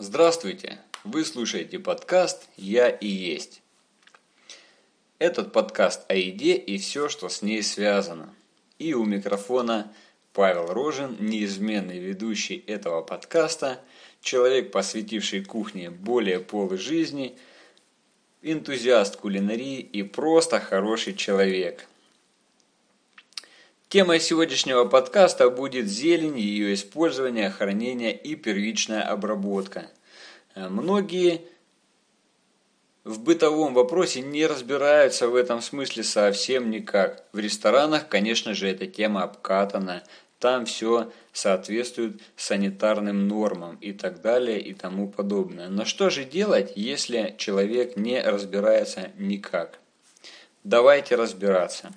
Здравствуйте! Вы слушаете подкаст «Я и есть». Этот подкаст о еде и все, что с ней связано. И у микрофона Павел Рожин, неизменный ведущий этого подкаста, человек, посвятивший кухне более полы жизни, энтузиаст кулинарии и просто хороший человек. Темой сегодняшнего подкаста будет зелень, ее использование, хранение и первичная обработка. Э, многие в бытовом вопросе не разбираются в этом смысле совсем никак. В ресторанах, конечно же, эта тема обкатана. Там все соответствует санитарным нормам и так далее и тому подобное. Но что же делать, если человек не разбирается никак? Давайте разбираться.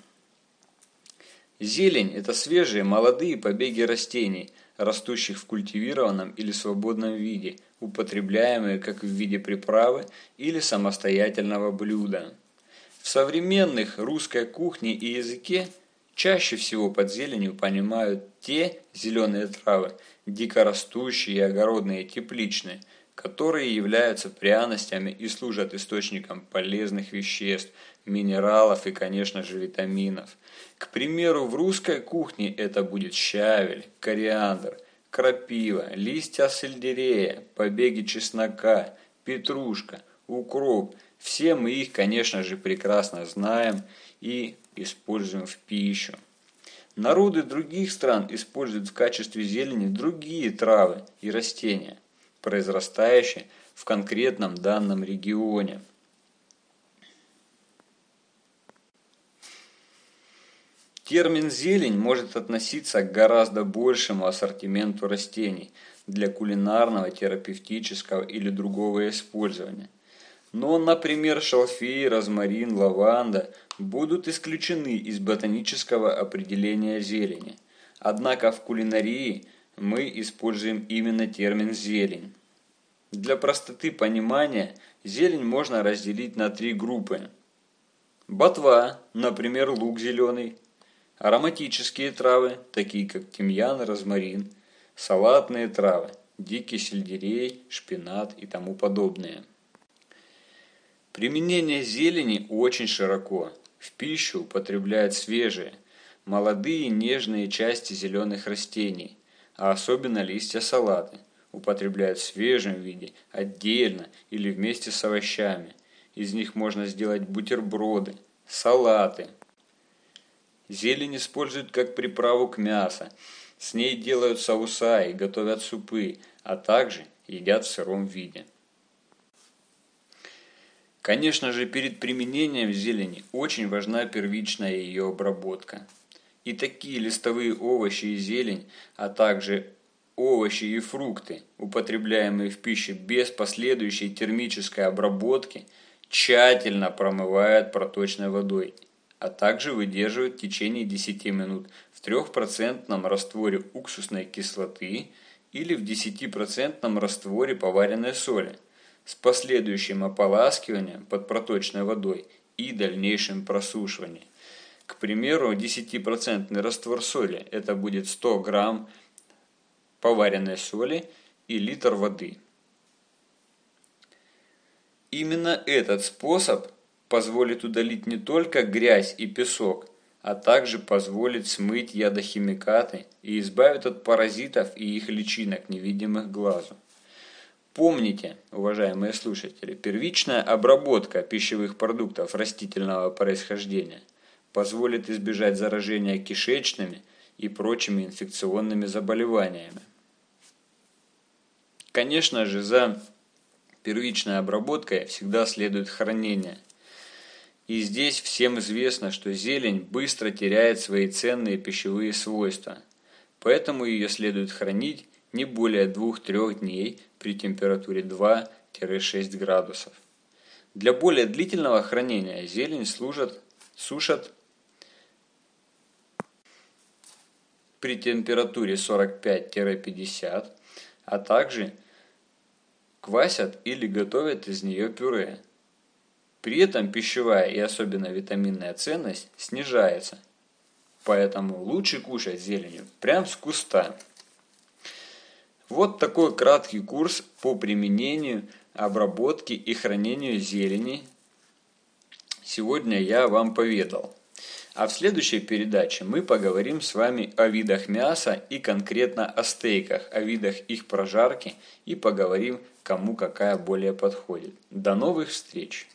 Зелень – это свежие, молодые побеги растений, растущих в культивированном или свободном виде, употребляемые как в виде приправы или самостоятельного блюда. В современных русской кухне и языке чаще всего под зеленью понимают те зеленые травы, дикорастущие и огородные тепличные, которые являются пряностями и служат источником полезных веществ, минералов и, конечно же, витаминов. К примеру, в русской кухне это будет щавель, кориандр, крапива, листья сельдерея, побеги чеснока, петрушка, укроп. Все мы их, конечно же, прекрасно знаем и используем в пищу. Народы других стран используют в качестве зелени другие травы и растения, произрастающие в конкретном данном регионе. Термин «зелень» может относиться к гораздо большему ассортименту растений для кулинарного, терапевтического или другого использования. Но, например, шалфей, розмарин, лаванда будут исключены из ботанического определения зелени. Однако в кулинарии мы используем именно термин «зелень». Для простоты понимания зелень можно разделить на три группы. Ботва, например, лук зеленый, Ароматические травы, такие как тимьян, розмарин, салатные травы, дикий сельдерей, шпинат и тому подобное. Применение зелени очень широко. В пищу употребляют свежие, молодые нежные части зеленых растений, а особенно листья салаты. Употребляют в свежем виде, отдельно или вместе с овощами. Из них можно сделать бутерброды, салаты, Зелень используют как приправу к мясу. С ней делают соуса и готовят супы, а также едят в сыром виде. Конечно же, перед применением зелени очень важна первичная ее обработка. И такие листовые овощи и зелень, а также овощи и фрукты, употребляемые в пищу без последующей термической обработки, тщательно промывают проточной водой а также выдерживают в течение 10 минут в 3% растворе уксусной кислоты или в 10% растворе поваренной соли с последующим ополаскиванием под проточной водой и дальнейшим просушиванием. К примеру, 10% раствор соли – это будет 100 грамм поваренной соли и литр воды. Именно этот способ позволит удалить не только грязь и песок, а также позволит смыть ядохимикаты и избавит от паразитов и их личинок, невидимых глазу. Помните, уважаемые слушатели, первичная обработка пищевых продуктов растительного происхождения позволит избежать заражения кишечными и прочими инфекционными заболеваниями. Конечно же, за первичной обработкой всегда следует хранение – и здесь всем известно, что зелень быстро теряет свои ценные пищевые свойства, поэтому ее следует хранить не более 2-3 дней при температуре 2-6 градусов. Для более длительного хранения зелень служат, сушат при температуре 45-50, а также квасят или готовят из нее пюре. При этом пищевая и особенно витаминная ценность снижается. Поэтому лучше кушать зеленью прямо с куста. Вот такой краткий курс по применению, обработке и хранению зелени сегодня я вам поведал. А в следующей передаче мы поговорим с вами о видах мяса и конкретно о стейках, о видах их прожарки и поговорим, кому какая более подходит. До новых встреч!